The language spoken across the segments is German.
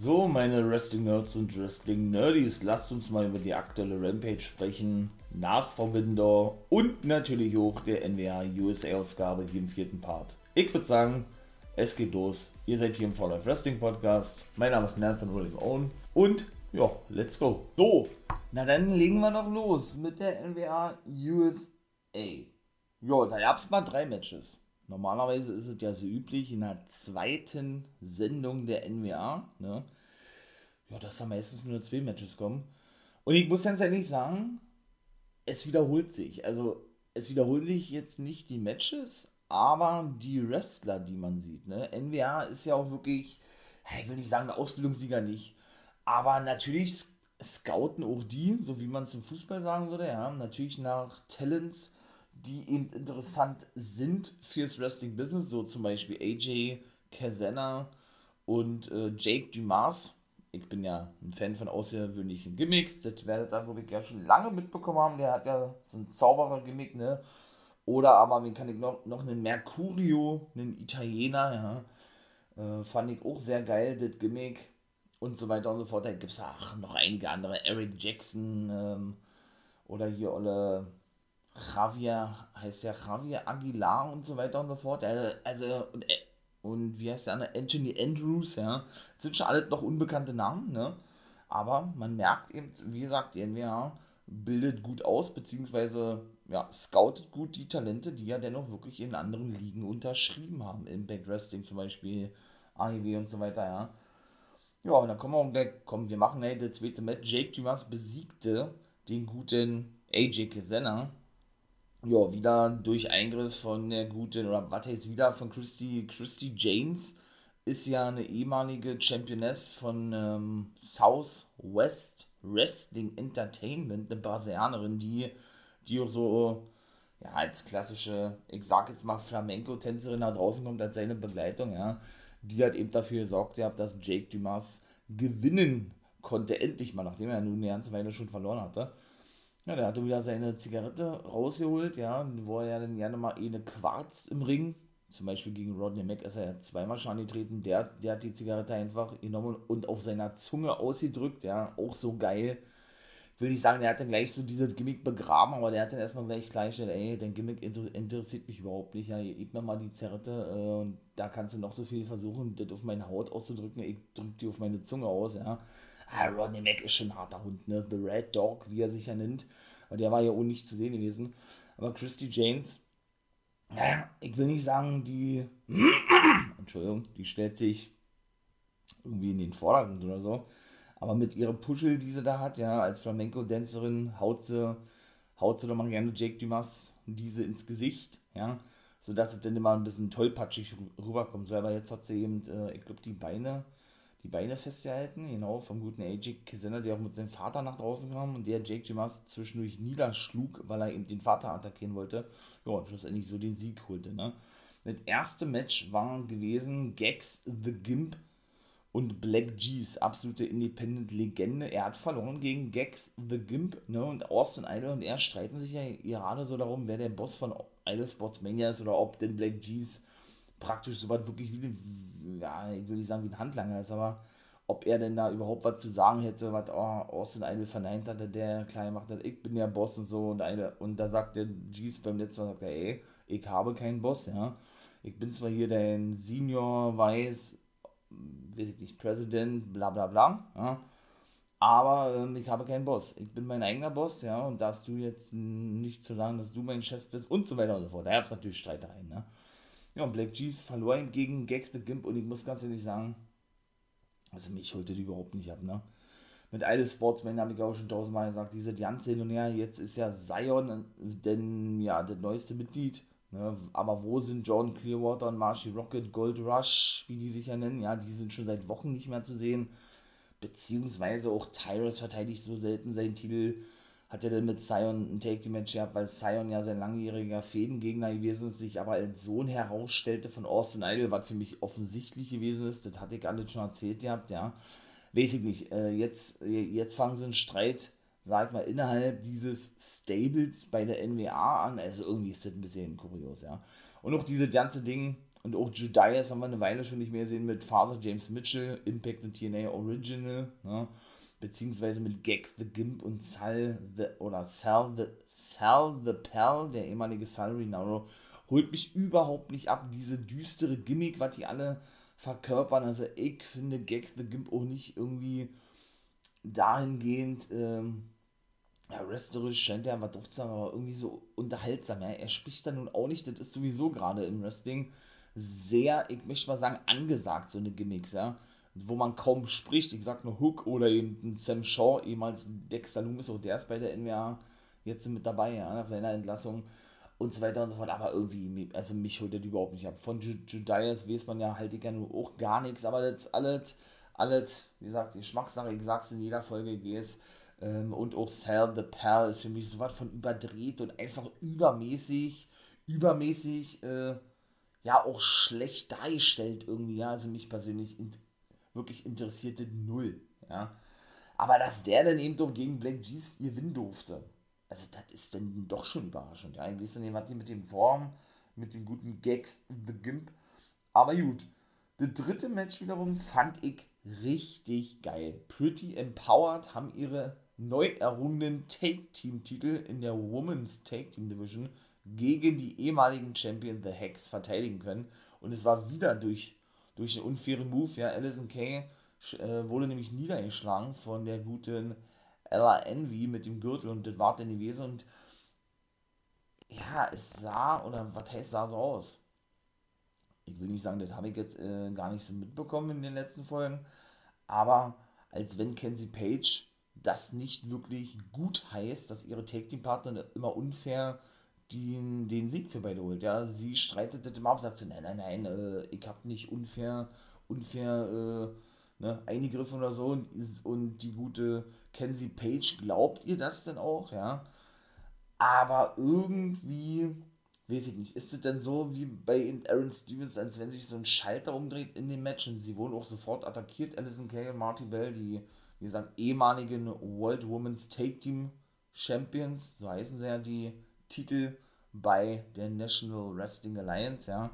So, meine Wrestling Nerds und Wrestling Nerdies, lasst uns mal über die aktuelle Rampage sprechen. Nachverbinder und natürlich auch der NWA USA Ausgabe hier im vierten Part. Ich würde sagen, es geht los. Ihr seid hier im For Life Wrestling Podcast. Mein Name ist Nathan William Owen und ja, let's go. So, na dann legen wir doch los mit der NWA USA. Ja, da gab es mal drei Matches. Normalerweise ist es ja so üblich in der zweiten Sendung der NWA, ne? Ja, dass da meistens nur zwei Matches kommen. Und ich muss ganz ehrlich sagen, es wiederholt sich. Also, es wiederholen sich jetzt nicht die Matches, aber die Wrestler, die man sieht. Ne? NWA ist ja auch wirklich, ich will nicht sagen, eine Ausbildungsliga nicht, aber natürlich scouten auch die, so wie man es im Fußball sagen würde, ja, natürlich nach Talents die eben interessant sind fürs Wrestling-Business, so zum Beispiel AJ Kazana und äh, Jake Dumas. Ich bin ja ein Fan von außergewöhnlichen Gimmicks, das werdet ihr, ich, ja schon lange mitbekommen haben. Der hat ja so ein Zauberer-Gimmick, ne? Oder aber, wen kann ich noch, noch einen Mercurio, einen Italiener, ja. Äh, fand ich auch sehr geil, das Gimmick und so weiter und so fort. Da gibt es auch noch einige andere, Eric Jackson ähm, oder hier alle Javier, heißt ja Javier Aguilar und so weiter und so fort. Also, also und, äh, und wie heißt der andere? Anthony Andrews, ja. Das sind schon alle noch unbekannte Namen, ne? Aber man merkt eben, wie gesagt, die NWA bildet gut aus, beziehungsweise ja, scoutet gut die Talente, die ja dennoch wirklich in anderen Ligen unterschrieben haben. Impact Wrestling zum Beispiel, AEW und so weiter, ja. Ja, und dann kommen wir, gleich, komm, wir machen hey, das zweite Match. Jake Dumas besiegte den guten AJ Kazana ja, wieder durch Eingriff von der guten, oder was heißt wieder, von Christy, Christy James, ist ja eine ehemalige Championess von ähm, Southwest Wrestling Entertainment, eine Brasilianerin, die, die auch so, ja, als klassische, ich sag jetzt mal Flamenco-Tänzerin da draußen kommt als seine Begleitung, ja, die hat eben dafür gesorgt, ja, dass Jake Dumas gewinnen konnte, endlich mal, nachdem er nun eine ganze Weile schon verloren hatte. Ja, der hatte wieder seine Zigarette rausgeholt, ja, wo er ja dann gerne mal eine Quarz im Ring, zum Beispiel gegen Rodney Mack ist er ja zweimal schon angetreten, der, der hat die Zigarette einfach genommen und auf seiner Zunge ausgedrückt, ja, auch so geil. Ich will nicht sagen, der hat dann gleich so dieses Gimmick begraben, aber der hat dann erstmal gleich klargestellt, ey, dein Gimmick inter interessiert mich überhaupt nicht, ja, gib mir mal die Zigarette äh, und da kannst du noch so viel versuchen, das auf meine Haut auszudrücken, ich drück die auf meine Zunge aus, ja. Ah, Ronnie Mac ist schon ein harter Hund, ne? The Red Dog, wie er sich ja nennt. Weil der war ja auch nicht zu sehen gewesen. Aber Christy James, naja, ich will nicht sagen, die. Entschuldigung, die stellt sich irgendwie in den Vordergrund oder so. Aber mit ihrer Puschel, die sie da hat, ja, als Flamenco-Dancerin, haut sie, haut sie doch mal gerne Jake Dumas diese ins Gesicht, ja, sodass es dann immer ein bisschen tollpatschig rüberkommt. So, aber jetzt hat sie eben, äh, ich glaube, die Beine die Beine festgehalten, genau, vom guten AJ Kizena, der auch mit seinem Vater nach draußen kam und der Jake Jimas zwischendurch niederschlug, weil er eben den Vater attackieren wollte. Ja, und schlussendlich so den Sieg holte, ne. Das erste Match war gewesen Gags the Gimp und Black G's, absolute Independent-Legende. Er hat verloren gegen Gags the Gimp, ne, und Austin Idol und er streiten sich ja gerade so darum, wer der Boss von Idol Sportsmania ist oder ob denn Black G's praktisch so was wirklich wie, ja, ich will nicht sagen wie ein Handlanger ist, aber ob er denn da überhaupt was zu sagen hätte, was oh, Austin Idol verneint hatte, der klar gemacht hat, ich bin der Boss und so und eine, und da sagt der G's beim letzten Mal, sagt er, ey, ich habe keinen Boss, ja. Ich bin zwar hier dein Senior Vice, weiß ich nicht, President, bla bla bla, ja, aber ähm, ich habe keinen Boss. Ich bin mein eigener Boss, ja, und darfst du jetzt nicht zu sagen, dass du mein Chef bist und so weiter und so fort. Da gab es natürlich Streitereien, ne? Ja, und Black G's verlor gegen Gags the Gimp und ich muss ganz ehrlich sagen, also mich holte die überhaupt nicht ab, ne? Mit Idle Sportsman habe ich auch schon tausendmal gesagt, diese ganze hin und her, jetzt ist ja Zion, denn ja, das neueste Mitglied, ne? aber wo sind Jordan Clearwater und Marshy Rocket, Gold Rush, wie die sich ja nennen, ja, die sind schon seit Wochen nicht mehr zu sehen, beziehungsweise auch Tyrus verteidigt so selten seinen Titel, hat er denn mit Sion ein Take-Match gehabt, weil Sion ja sein langjähriger Fädengegner gewesen ist, sich aber als Sohn herausstellte von Austin Idol, was für mich offensichtlich gewesen ist, das hatte ich alles schon erzählt gehabt, ja. Weiß ich nicht, äh, jetzt, jetzt fangen sie einen Streit, sag ich mal, innerhalb dieses Stables bei der NWA an, also irgendwie ist das ein bisschen kurios, ja. Und auch diese ganze Ding, Und auch Judas haben wir eine Weile schon nicht mehr gesehen mit Father James Mitchell, Impact und TNA Original, ne? Beziehungsweise mit Gags the Gimp und Sal the, oder Sal the, Sal the Pal, der ehemalige Sal Rinauro, holt mich überhaupt nicht ab. Diese düstere Gimmick, was die alle verkörpern. Also ich finde Gags the Gimp auch nicht irgendwie dahingehend, ähm, ja, wrestlerisch scheint er was drauf zu haben, aber irgendwie so unterhaltsam. Ja? Er spricht da nun auch nicht, das ist sowieso gerade im Wrestling sehr, ich möchte mal sagen, angesagt, so eine Gimmicks, ja. Wo man kaum spricht. Ich sag nur Hook oder eben Sam Shaw, ehemals Dexter Loomis, auch der ist bei der NWA jetzt mit dabei, ja, nach seiner Entlassung und so weiter und so fort. Aber irgendwie, also mich holt das überhaupt nicht ab. Von Judas weiß man ja halt ja nur auch gar nichts, aber das alles, alles, wie gesagt, die Geschmackssache, ich sag's in jeder Folge, weiß, ähm, und auch Sal the Pearl ist für mich so was von überdreht und einfach übermäßig, übermäßig, äh, ja, auch schlecht dargestellt irgendwie, ja, also mich persönlich wirklich interessierte null, ja. Aber dass der dann eben doch gegen Black G's gewinnen durfte, also das ist dann doch schon überraschend, ja. Ich weiß nicht, was die mit dem Form, mit den guten Gags, The Gimp, aber gut. Das dritte Match wiederum fand ich richtig geil. Pretty Empowered haben ihre neu errungenen Take-Team-Titel in der Women's Take-Team Division gegen die ehemaligen Champion The Hex verteidigen können. Und es war wieder durch, durch einen unfairen Move. Ja, Alison Kay äh, wurde nämlich niedergeschlagen von der guten Ella Envy mit dem Gürtel und das war dann gewesen. Und ja, es sah, oder was heißt, sah so aus. Ich will nicht sagen, das habe ich jetzt äh, gar nicht so mitbekommen in den letzten Folgen, aber als wenn Kenzie Page das nicht wirklich gut heißt, dass ihre Take Team Partner immer unfair den, den Sieg für beide holt. Ja, sie streitet das immer ab, sagt sie, nein, nein, nein, äh, ich habe nicht unfair, unfair äh, ne, eingegriffen oder so und, und die gute Kenzie Page glaubt ihr das denn auch, ja. Aber irgendwie, weiß ich nicht, ist es denn so wie bei Aaron Stevens, als wenn sich so ein Schalter umdreht in dem Match und sie wurden auch sofort attackiert, Alison Kay und Marty Bell, die wie gesagt, ehemaligen World Women's Take Team Champions, so heißen sie ja die Titel bei der National Wrestling Alliance, ja.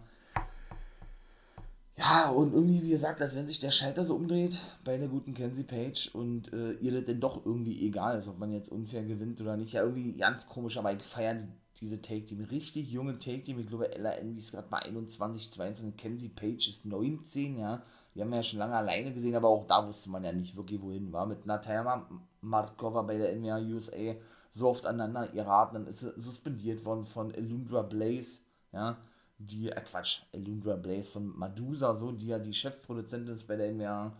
Ja, und irgendwie, wie gesagt, als wenn sich der Schalter so umdreht bei einer guten Kenzie Page und äh, ihr das denn doch irgendwie egal ist, ob man jetzt unfair gewinnt oder nicht. Ja, irgendwie ganz komisch, aber ich feiere diese Take-Team. Richtig junge Take-Team. Ich glaube, Ella Envy ist gerade mal 21, 22. Kenzie Page ist 19, ja. Die haben wir ja schon lange alleine gesehen, aber auch da wusste man ja nicht wirklich, wohin war. Mit Natalia Markova bei der NWA USA so oft aneinander geraten, dann ist sie suspendiert worden von Elundra Blaze, ja, die, äh Quatsch, Elundra Blaze von Madusa, so, die ja die Chefproduzentin ist bei der NWA.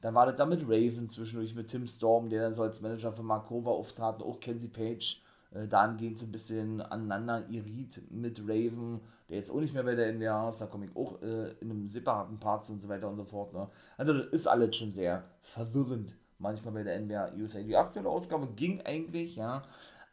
Dann war das da mit Raven zwischendurch, mit Tim Storm, der dann so als Manager von Markova auftrat, auch Kenzie Page äh, dahingehend so ein bisschen aneinander irrit mit Raven, der jetzt auch nicht mehr bei der NWA ist, da komme ich auch äh, in einem separaten Part und so weiter und so fort. Ne? Also das ist alles schon sehr verwirrend, manchmal bei der NWA USA. Die aktuelle Ausgabe ging eigentlich, ja,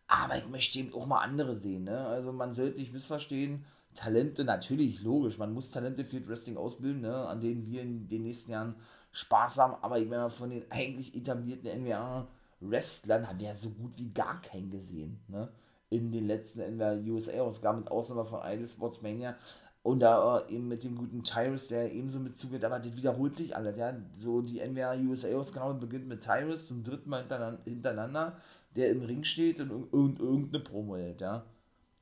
aber ich möchte eben auch mal andere sehen. Ne? Also man sollte nicht missverstehen, Talente, natürlich, logisch, man muss Talente für Wrestling ausbilden, ne? an denen wir in den nächsten Jahren Spaß haben, aber ich meine von den eigentlich etablierten NWA Wrestlern haben wir ja so gut wie gar keinen gesehen, ne? In den letzten in der USA-Ausgabe, mit Ausnahme von Idol Sportsmania. Und da äh, eben mit dem guten Tyrus, der ebenso mit zugeht, aber das wiederholt sich alles, ja. So die NWA USA-Ausgabe beginnt mit Tyrus zum dritten Mal hintereinander, der im Ring steht und, und irgendeine Promo hält, ja.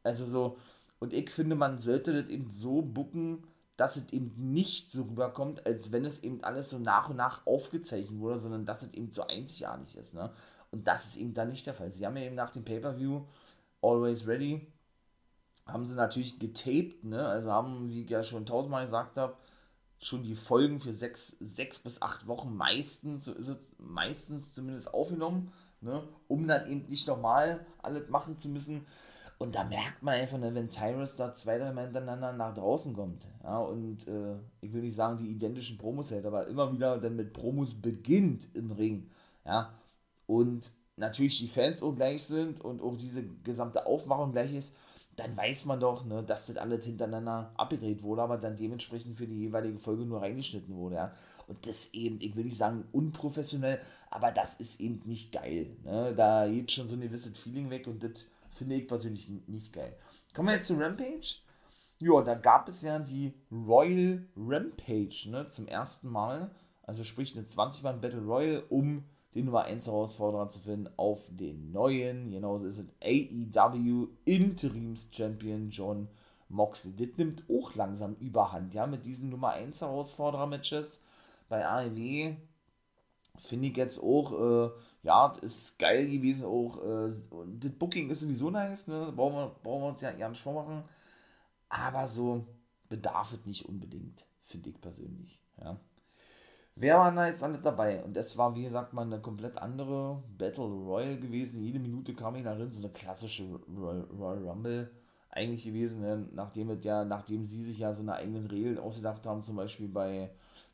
Also so, und ich finde, man sollte das eben so bucken, dass es eben nicht so rüberkommt, als wenn es eben alles so nach und nach aufgezeichnet wurde, sondern dass es eben so einzigartig ist. Ne? Und das ist eben dann nicht der Fall. Sie haben ja eben nach dem Pay-Per-View Always Ready, haben sie natürlich getaped, ne? also haben, wie ich ja schon tausendmal gesagt habe, schon die Folgen für sechs, sechs bis acht Wochen meistens, so ist es meistens zumindest aufgenommen, ne? um dann eben nicht nochmal alles machen zu müssen. Und da merkt man einfach, ne, wenn Tyrus da zwei, drei Mal hintereinander nach draußen kommt, ja, und äh, ich will nicht sagen, die identischen Promos hält, aber immer wieder dann mit Promos beginnt im Ring, ja, und natürlich die Fans auch gleich sind und auch diese gesamte Aufmachung gleich ist, dann weiß man doch, ne, dass das alles hintereinander abgedreht wurde, aber dann dementsprechend für die jeweilige Folge nur reingeschnitten wurde, ja. Und das eben, ich will nicht sagen unprofessionell, aber das ist eben nicht geil, ne. Da geht schon so ein gewisses Feeling weg und das finde ich persönlich nicht geil. Kommen wir jetzt zu Rampage. Ja, da gab es ja die Royal Rampage, ne, zum ersten Mal. Also sprich eine 20-Mann Battle Royal, um den Nummer 1 Herausforderer zu finden auf den neuen, genauso ist es AEW Interims Champion John Moxley. Das nimmt auch langsam überhand, ja, mit diesen Nummer 1 Herausforderer-Matches bei AEW. Finde ich jetzt auch, äh, ja, ist geil gewesen auch. Äh, das Booking ist sowieso nice, ne? Brauchen wir, brauchen wir uns ja, ja nicht vormachen. Aber so bedarf es nicht unbedingt, finde ich persönlich, ja. Wer war da jetzt alle dabei? Und das war, wie gesagt, mal eine komplett andere Battle Royale gewesen. Jede Minute kam ich darin, so eine klassische Royal, Royal Rumble eigentlich gewesen, ne? nachdem es ja, nachdem sie sich ja so eine eigenen Regeln ausgedacht haben, zum Beispiel bei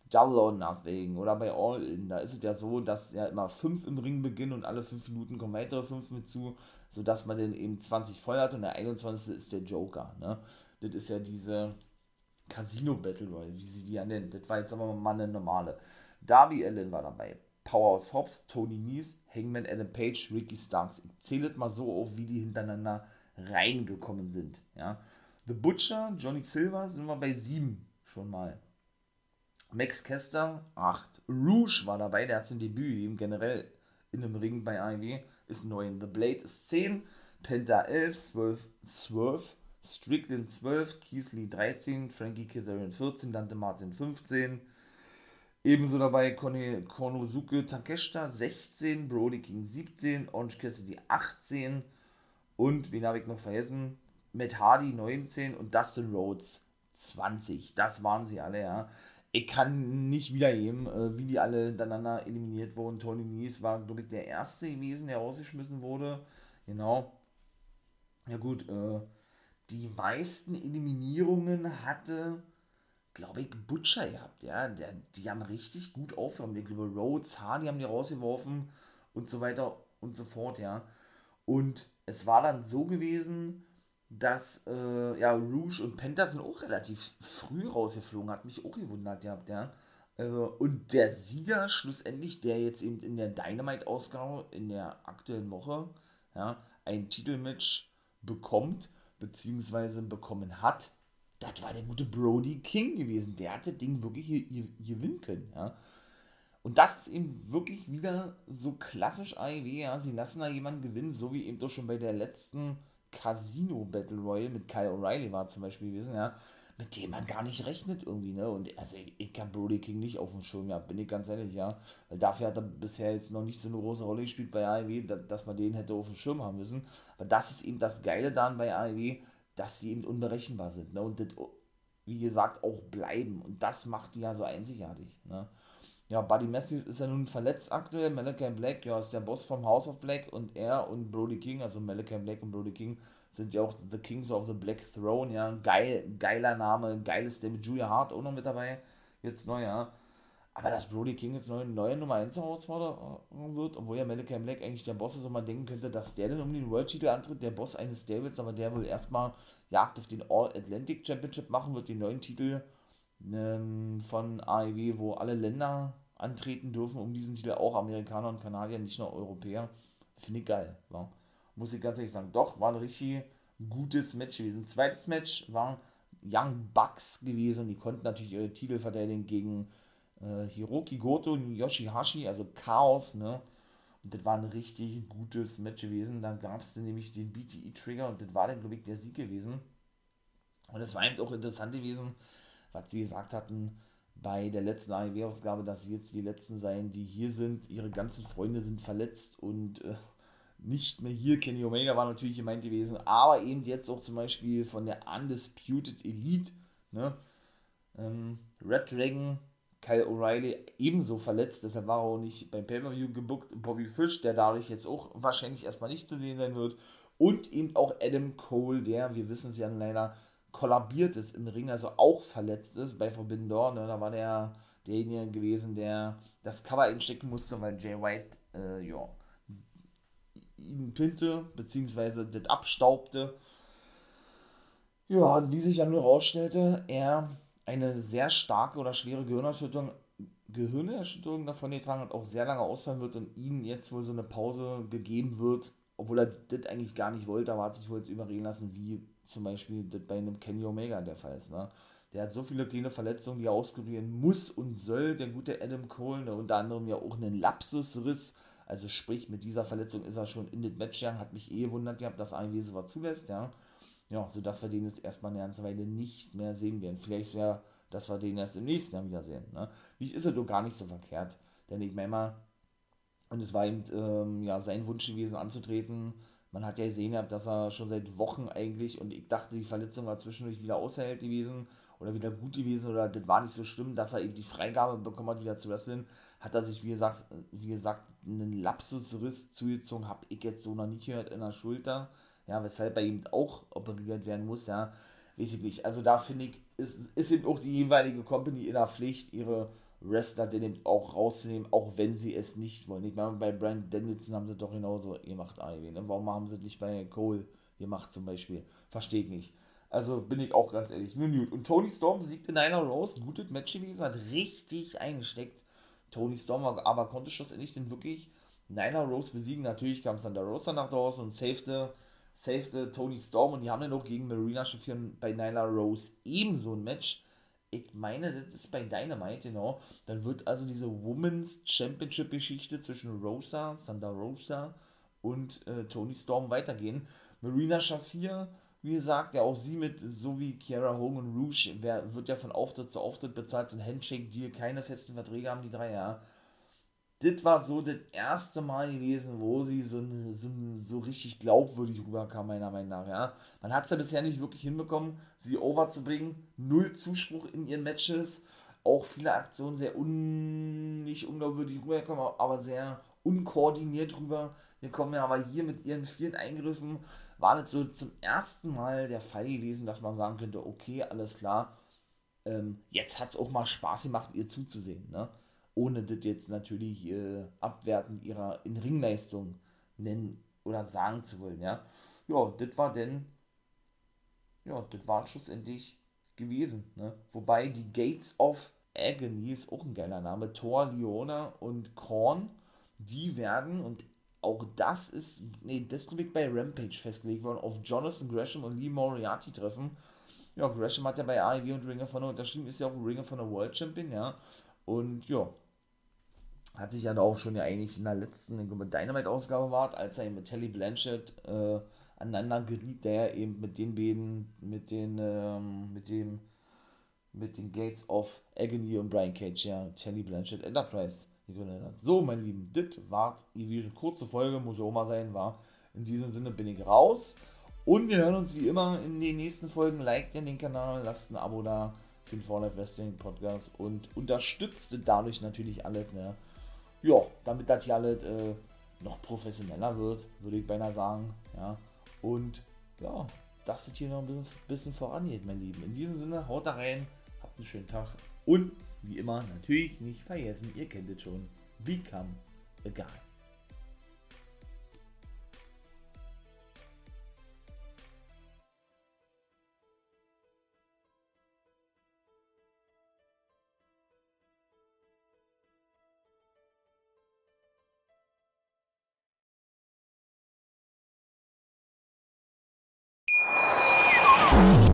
Double or Nothing oder bei All In, da ist es ja so, dass ja immer fünf im Ring beginnen und alle fünf Minuten kommen weitere fünf mit zu, sodass man dann eben 20 voll hat und der 21. ist der Joker. Ne? Das ist ja diese Casino Battle Royale, wie sie die ja nennen. Das war jetzt aber mal eine normale. Darby Allen war dabei. Powerhouse Hobbs, Tony Nies, Hangman Adam Page, Ricky Starks. Ich zähle mal so auf, wie die hintereinander reingekommen sind. Ja. The Butcher, Johnny Silver sind wir bei 7 schon mal. Max Kester, 8. Rouge war dabei, der hat sein Debüt eben generell in einem Ring bei AEW, ist 9. The Blade ist 10. Penta 11, 12, 12. Strickland 12, Keith Lee 13, Frankie Kazarian 14, Dante Martin 15. Ebenso dabei Konosuke Takeshita 16, Brody King 17, Orange Cassidy 18 und, wen habe ich noch vergessen? Matt Hardy 19 und Dustin Rhodes 20. Das waren sie alle, ja. Ich kann nicht wiedergeben, äh, wie die alle hintereinander eliminiert wurden. Tony Nies war, glaube ich, der erste gewesen, der rausgeschmissen wurde. Genau. Ja, gut, äh, die meisten Eliminierungen hatte glaube ich, Butcher gehabt, ja. Der, die haben richtig gut aufgeräumt. Ich glaube, Rhodes, Hardy haben die rausgeworfen und so weiter und so fort, ja. Und es war dann so gewesen, dass, äh, ja, Rouge und Penta sind auch relativ früh rausgeflogen, hat mich auch gewundert gehabt, ja. Äh, und der Sieger schlussendlich, der jetzt eben in der Dynamite-Ausgabe in der aktuellen Woche, ja, ein Titelmatch bekommt, beziehungsweise bekommen hat, das war der gute Brody King gewesen. Der hat das Ding wirklich gewinnen können. Ja. Und das ist eben wirklich wieder so klassisch AEW. Ja. Sie lassen da jemanden gewinnen, so wie eben doch schon bei der letzten Casino Battle Royale mit Kyle O'Reilly war zum Beispiel gewesen, ja, mit dem man gar nicht rechnet irgendwie, ne? Und also ich, ich kann Brody King nicht auf dem Schirm, ja, bin ich ganz ehrlich, ja. Weil dafür hat er bisher jetzt noch nicht so eine große Rolle gespielt bei AEW, dass man den hätte auf dem Schirm haben müssen. Aber das ist eben das Geile dann bei AEW, dass sie eben unberechenbar sind. Ne? Und das, wie gesagt, auch bleiben. Und das macht die ja so einzigartig. Ne? Ja, Buddy Matthews ist ja nun verletzt aktuell. Malachi Black, ja, ist der Boss vom House of Black. Und er und Brody King, also Malachi Black und Brody King, sind ja auch The Kings of the Black Throne. Ja, geil, geiler Name, geiles David Julia Hart auch noch mit dabei. Jetzt neu, ja. Aber dass Brody King jetzt neue, neue Nummer 1 Herausforderung wird, obwohl ja Malachi Black eigentlich der Boss ist und man denken könnte, dass der dann um den World-Titel antritt, der Boss eines Stables, aber der will erstmal Jagd auf den All-Atlantic Championship machen, wird den neuen Titel ähm, von AEW, wo alle Länder antreten dürfen, um diesen Titel, auch Amerikaner und Kanadier, nicht nur Europäer. Finde ich geil. Ja. Muss ich ganz ehrlich sagen. Doch, war ein richtig gutes Match gewesen. Zweites Match war Young Bucks gewesen. Die konnten natürlich ihre Titel verteidigen gegen äh, Hiroki Goto und Yoshihashi, also Chaos, ne? Und das war ein richtig gutes Match gewesen. Dann gab es nämlich den BTE-Trigger und das war dann, glaube ich, der Sieg gewesen. Und es war eben auch interessant gewesen, was sie gesagt hatten bei der letzten AEW-Ausgabe, dass sie jetzt die Letzten seien, die hier sind. Ihre ganzen Freunde sind verletzt und äh, nicht mehr hier. Kenny Omega war natürlich gemeint gewesen, aber eben jetzt auch zum Beispiel von der Undisputed Elite, ne? Ähm, Red Dragon Kyle O'Reilly ebenso verletzt, deshalb war er auch nicht beim Pay-Per-View gebuckt. Bobby Fish, der dadurch jetzt auch wahrscheinlich erstmal nicht zu sehen sein wird. Und eben auch Adam Cole, der, wir wissen es ja leider, kollabiert ist im Ring, also auch verletzt ist bei Forbidden Door. Ne? Da war der derjenige gewesen, der das Cover einstecken musste, weil Jay White, äh, ja, ihn pinte, beziehungsweise das abstaubte. Ja, wie sich dann nur rausstellte, er eine sehr starke oder schwere Gehirnerschütterung, Gehirnerschütterung davon getragen hat, auch sehr lange ausfallen wird und ihnen jetzt wohl so eine Pause gegeben wird, obwohl er das eigentlich gar nicht wollte, aber hat sich wohl jetzt überreden lassen, wie zum Beispiel bei einem Kenny Omega der Fall ist. Ne? Der hat so viele kleine Verletzungen, die er auskurieren muss und soll. Der gute Adam Cole, ne? unter anderem ja auch einen Lapsusriss. Also sprich, mit dieser Verletzung ist er schon in den Match gegangen. Hat mich eh gewundert gehabt, dass AEW sowas zulässt. Ja, ja sodass wir den jetzt erstmal eine ganze Weile nicht mehr sehen werden. Vielleicht wäre, dass wir den erst im nächsten Jahr wieder sehen. Ne? Wie ist er doch gar nicht so verkehrt. Denn ich meine mal, und es war eben ähm, ja, sein Wunsch gewesen anzutreten man hat ja gesehen, dass er schon seit Wochen eigentlich, und ich dachte, die Verletzung war zwischendurch wieder aushält gewesen oder wieder gut gewesen oder das war nicht so schlimm, dass er eben die Freigabe bekommen hat, wieder zu wresteln, hat er sich, wie gesagt, wie gesagt einen Lapsusriss zugezogen, habe ich jetzt so noch nicht gehört in der Schulter, ja, weshalb er eben auch operiert werden muss, ja, weiß ich nicht. Also da finde ich, ist, ist eben auch die jeweilige Company in der Pflicht, ihre Wrestler den auch rauszunehmen, auch wenn sie es nicht wollen. Ich meine, bei Brandon Danielson haben sie doch genauso gemacht, AEW. Ne? Warum haben sie nicht bei Cole gemacht zum Beispiel? Verstehe ich nicht. Also bin ich auch ganz ehrlich. Nun gut. Und Tony Storm besiegte Nyla Rose. Gutes Match gewesen, hat richtig eingesteckt. Tony Storm aber konnte schlussendlich denn wirklich Nyla Rose besiegen. Natürlich kam der Rosa nach draußen und safete, safete Tony Storm. Und die haben dann auch gegen Marina Shafir bei Nyla Rose ebenso ein Match ich meine, das ist bei Dynamite, genau. Dann wird also diese Women's Championship Geschichte zwischen Rosa, Sandra Rosa und äh, Tony Storm weitergehen. Marina Shafir, wie gesagt, ja auch sie mit, so wie Kiara Hogan Rouge, wer, wird ja von Auftritt zu Auftritt bezahlt, so ein Handshake-Deal, keine festen Verträge haben die drei, ja das war so das erste Mal gewesen, wo sie so, so, so richtig glaubwürdig rüberkam, meiner Meinung nach. Ja. Man hat es ja bisher nicht wirklich hinbekommen, sie overzubringen. Null Zuspruch in ihren Matches. Auch viele Aktionen sehr un, nicht unglaubwürdig rübergekommen, aber sehr unkoordiniert rübergekommen. Ja, aber hier mit ihren vielen Eingriffen war das so zum ersten Mal der Fall gewesen, dass man sagen könnte, okay, alles klar, ähm, jetzt hat es auch mal Spaß gemacht, ihr zuzusehen. Ne? ohne das jetzt natürlich äh, abwertend ihrer in Ringleistung nennen oder sagen zu wollen, ja. Ja, das war denn, ja, das war schlussendlich gewesen, ne? Wobei die Gates of Agony ist auch ein geiler Name, Thor, Leona und Korn, die werden, und auch das ist, nee, das ist bei Rampage festgelegt worden, auf Jonathan Gresham und Lee Moriarty treffen. Ja, Gresham hat ja bei AEW und Ring of Honor unterschrieben, ist ja auch Ring of Honor World Champion, ja. Und ja, hat sich ja auch schon ja eigentlich in der letzten Dynamite-Ausgabe war, als er mit Telly Blanchett äh, aneinander geriet, der eben mit den beiden, mit den, ähm, mit dem, mit den Gates of Agony und Brian Cage, ja, Telly Blanchett Enterprise gegründet hat. So, mein Lieben, das war eine kurze Folge, muss ja auch mal sein, war. In diesem Sinne bin ich raus. Und wir hören uns wie immer in den nächsten Folgen. Liked den Kanal, lasst ein Abo da für den For Life Wrestling Podcast und unterstützt dadurch natürlich alles, ne? ja, damit das hier alles äh, noch professioneller wird, würde ich beinahe sagen. Ja. Und ja, dass es hier noch ein bisschen, bisschen vorangeht, mein Lieben. In diesem Sinne, haut da rein, habt einen schönen Tag und wie immer natürlich nicht vergessen, ihr kennt es schon, become a guy.